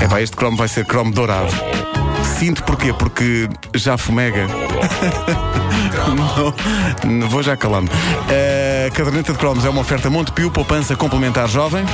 É pá, este cromo vai ser cromo dourado. Sinto porquê? Porque já fumega. não, vou já calar-me. A caderneta de cromos é uma oferta Montepio, poupança complementar jovem.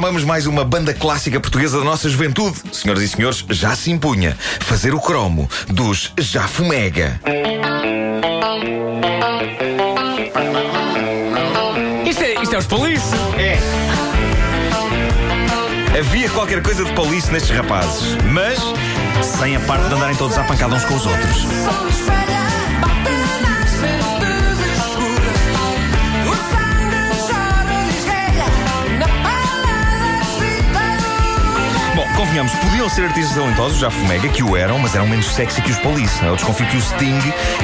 Cromamos mais uma banda clássica portuguesa da nossa juventude. Senhoras e senhores, já se impunha fazer o cromo dos Já Fumega. Isto é, isto é os police. É. Havia qualquer coisa de police nestes rapazes, mas sem a parte de andarem todos à pancada uns com os outros. Convenhamos, podiam ser artistas talentosos, já fumega, que o eram, mas eram menos sexy que os police. Eu desconfio que o Sting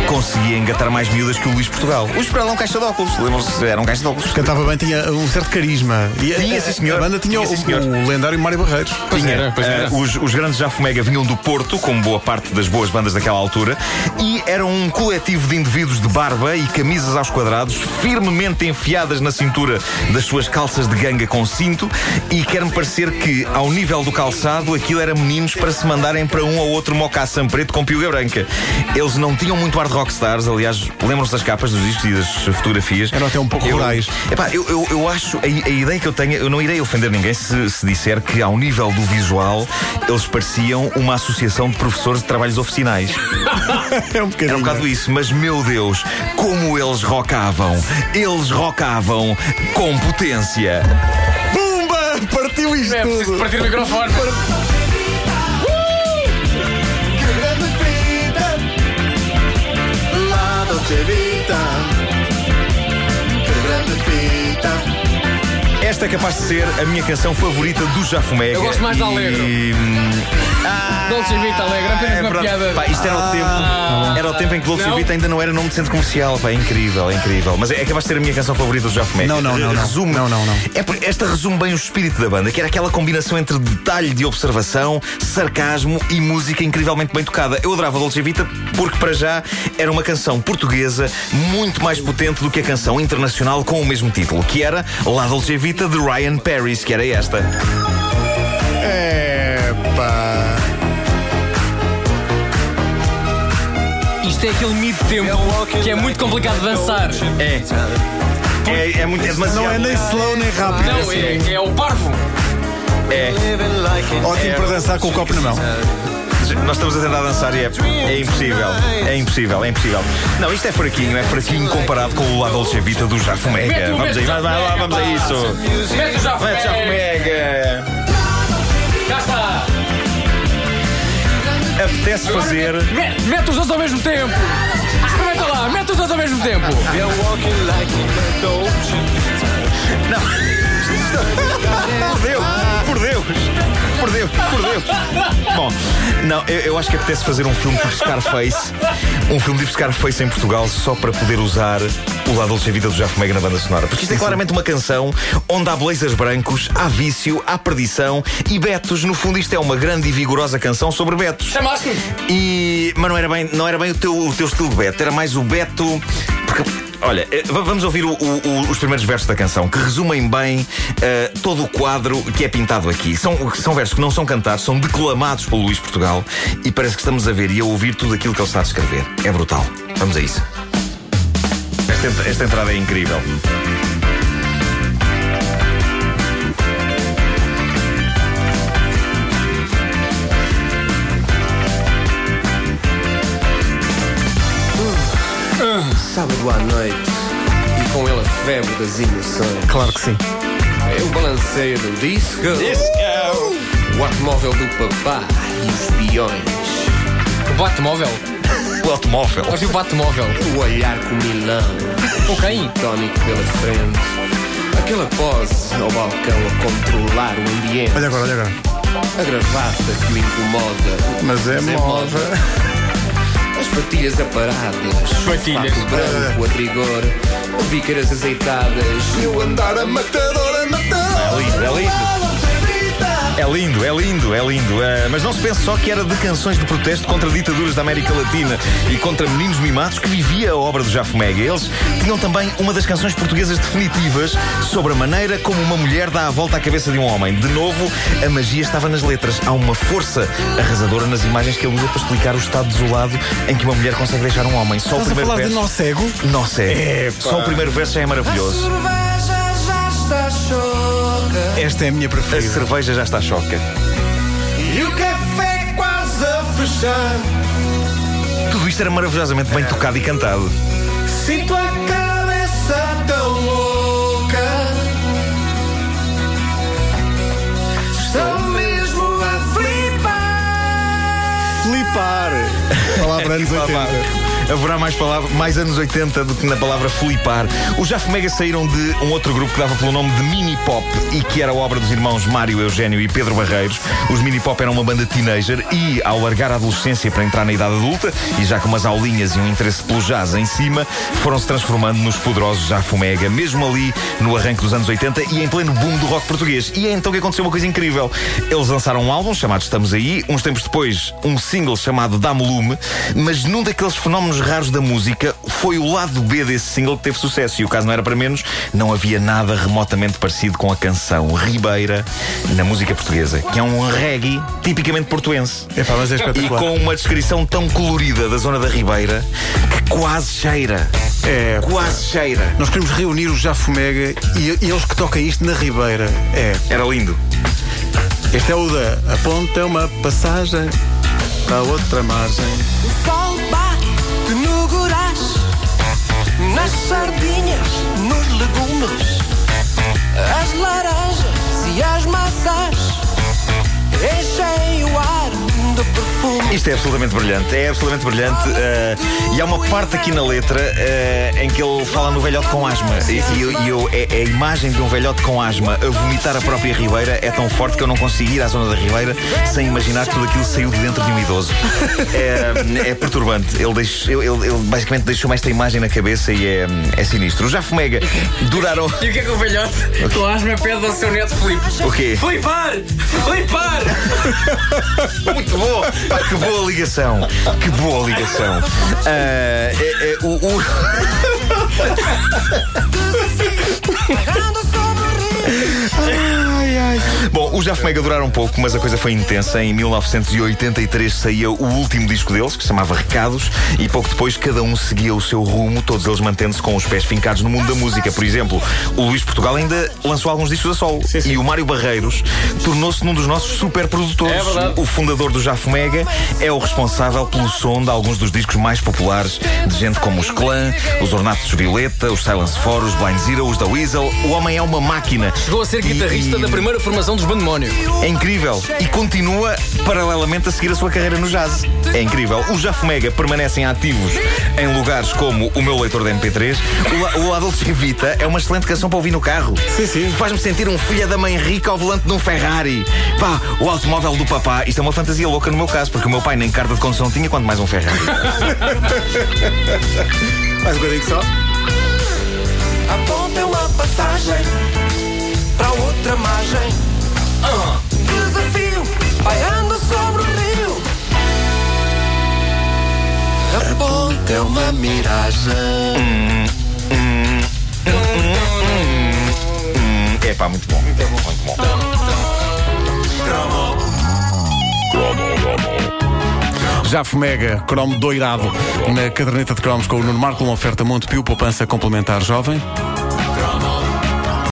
conseguia engatar mais miúdas que o Luís Portugal. O Portugal era um caixa de óculos, lembram-se? Era um caixa de óculos. Cantava bem, tinha um certo carisma. E a- Tinha, sim, senhor. A banda tinha, Tinha, o, senhor. o lendário Mário Barreiros. Tinha. era, pois era. Eh, os, os grandes Jafomega vinham do Porto, como boa parte das boas bandas daquela altura, e eram um coletivo de indivíduos de barba e camisas aos quadrados, firmemente enfiadas na cintura das suas calças de ganga com cinto, e quer-me parecer que, ao nível do calçado, aquilo era meninos para se mandarem para um ou outro mocaçã preto com piuga branca. Eles não tinham muito ar de rockstars, aliás, lembram-se das capas dos discos e das fotografias. Eram até um pouco Eu- rurais. Epá, eu, eu, eu acho, a, a ideia que eu tenho, eu não irei ofender ninguém se, se disser que, ao nível do visual, eles pareciam uma associação de professores de trabalhos oficinais. É um bocadinho. Era um bocado isso, mas meu Deus, como eles rocavam! Eles rocavam com potência! Pumba! Partiu isto É preciso tudo. partir o microfone. Esta é capaz de ser a minha canção favorita do Jafumega. Eu gosto mais e... da Alegro. Ah, Dolce Vita Alegre, apenas é uma verdade. piada. Pá, isto era o tempo, era o tempo em que Dolce Não. Vita ainda não era nome de centro comercial. Pá, é incrível, é incrível. Mas é, é capaz de ser a minha canção favorita do Jafumega. Não, não, não, não. Resume, Não, não, não. É por- esta resume bem o espírito da banda, que era aquela combinação entre detalhe de observação, sarcasmo e música incrivelmente bem tocada. Eu adorava Dolce Vita porque, para já, era uma canção portuguesa muito mais potente do que a canção internacional com o mesmo título, que era La Dolce Vita de Ryan Paris, que era esta. É pá. Isto é aquele mito tempo que é muito complicado de dançar. É. É, é muito é demasiado. Não é nem slow nem rápido. Não, é, é o parvo. É. Ótimo É. para dançar com o copo na mão. Nós estamos a tentar dançar e é, é impossível. É impossível, é impossível. Não, isto é fraquinho, é fraquinho comparado com o La Dolce Vita do Jafumega. Vamos a mete isso, o- vai lá, vamos a isso. Mete o Jafumega. Já está. Apetece fazer. Mete, mete os dois ao mesmo tempo. Experimenta lá, mete os dois ao mesmo tempo. Por Deus, por. Bom, não, eu, eu acho que apetece fazer um filme tipo Scarface. Um filme tipo Scarface em Portugal só para poder usar o La Dolce Vida do Jafomega na banda sonora. Porque isto é claramente uma canção onde há blazers brancos, há vício, há perdição e betos. No fundo, isto é uma grande e vigorosa canção sobre betos. Chamaste-me. E, mas não era bem, não era bem o, teu, o teu estilo de Beto, era mais o Beto. Porque, olha, eh, va- vamos ouvir o- o- os primeiros versos da canção, que resumem bem eh, todo o quadro que é pintado aqui. São, são versos que não são cantados, são declamados pelo Luís Portugal e parece que estamos a ver e a ouvir tudo aquilo que ele está a descrever. É brutal. Vamos a isso. Esta, esta entrada é incrível. Sábado à noite e com ele a febre das emoções. Claro que sim. É o balanceio do disco, o automóvel do papá e os peões. O Batmóvel. O automóvel. Ouvi o Batmóvel. O olhar com Milão, Com quem? tónico pela frente. Aquela pose ao balcão a controlar o ambiente. Olha agora, olha agora. A gravata que o incomoda. Mas é moda. As patilhas aparadas. Patilhas. O fato branco a rigor. Vícaras azeitadas. E o andar a matador a matar. Ali, lindo, é lindo. Eh, mas não se pense só que era de canções de protesto contra ditaduras da América Latina e contra meninos mimados que vivia a obra do Jafomega. Eles tinham também uma das canções portuguesas definitivas sobre a maneira como uma mulher dá a volta à cabeça de um homem. De novo, a magia estava nas letras. Há uma força arrasadora nas imagens que ele usa para explicar o estado desolado em que uma mulher consegue deixar um homem. Só o Estás a primeiro falar de verso. nó cego? Nó cego. Só o primeiro verso já é A maravilhoso. Esta é a minha A preferida. cerveja já está choca. e o café quase a fechar. Tudo isto era maravilhosamente bem tocado e cantado. Sinto a cabeça tão louca. Estou mesmo a flipar. Flipar. Palavra anos 80. Haverá mais, palavra, mais anos 80 do que na palavra flipar. Os Jafomega saíram de um outro grupo que dava pelo nome de Mini Pop e que era a obra dos irmãos Mário Eugênio e Pedro Barreiros. Os Mini Pop eram uma banda teenager e, ao largar a adolescência para entrar na idade adulta, e já com umas aulinhas e um interesse pelo jazz em cima, foram-se transformando nos poderosos Jafomega, mesmo ali no arranque dos anos 80 e em pleno boom do rock português. E é então que aconteceu uma coisa incrível. Eles lançaram um álbum chamado Estamos Aí, uns tempos depois, um single chamado Dá-me Lume, mas num daqueles fenómenos raros da música, foi o lado B desse single que teve sucesso. E o caso não era para menos, não havia nada remotamente parecido com a canção Ribeira na música portuguesa, que é um reggae tipicamente portuense. Epá, mas é E com uma descrição tão colorida da zona da Ribeira que quase cheira. É. Quase cheira. Nós queremos reunir o Jafomega e, e eles que tocam isto na Ribeira. É. Era lindo. Este é o da A ponte é uma passagem para outra margem. Sardinhas, nos legumes, as laranjas e as maçãs. Enchem Isto é absolutamente brilhante, é absolutamente brilhante. eh, e há uma parte aqui na letra eh, em que ele fala no velhote com asma. E, e eu- é- é a imagem de um velhote com asma a vomitar a própria Ribeira é tão forte que eu não consigo ir à zona da Ribeira sem imaginar que tudo aquilo saiu de dentro de um idoso. É, é perturbante. Ele, deixou- ele- ele basicamente deixou-me esta imagem na cabeça e é, é sinistro. Os Jafomega duraram. E o que é que o velhote com asma pede ao seu neto Filipe? O quê? Flipar! Flipar! Muito bom! Que boa ligação! Que boa ligação! Ah, é- é, o- o... O rio. Bom, os Jafomega duraram pouco, mas a coisa foi intensa. Em 1983 saía o último disco deles, que se chamava Recados, e pouco depois cada um seguia o seu rumo, todos eles mantendo-se com os pés fincados no mundo da música. Por exemplo, o Luís Portugal ainda lançou alguns discos a solo. E o Mário Barreiros tornou-se num dos nossos super produtores. É. O fundador do Jafomega é o responsável pelo som de alguns dos discos mais populares de gente como os Clã, os Ornatos Violeta, os Silence Four, os Blind Zero, os da Weasel. O homem é uma máquina. Chegou a ser guitarrista e- da primeira formação dos Bandemónio. é incrível. E continua paralelamente a seguir a sua carreira no jazz. É incrível. Os Jafomega permanecem ativos em lugares como o meu leitor de MP3. O, o Adolfo Vita é uma excelente canção para ouvir no carro. Sim, sim. Faz-me sentir um filho da mãe rica ao volante de um Ferrari. Pá, o automóvel do papá. Isto é uma fantasia louca no meu caso, porque o meu pai nem carta de condução tinha, quanto mais um Ferrari. Mais um bocadinho só. A ponte é uma passagem outra margem. Desafio, pairando sobre o rio. A ponte é uma miragem. é pá, muito bom. Muito bom. Muito bom. Jafomega, cromo doirado na caderneta de cromos com o Nuno Marco, uma oferta Montepio, poupança complementar jovem.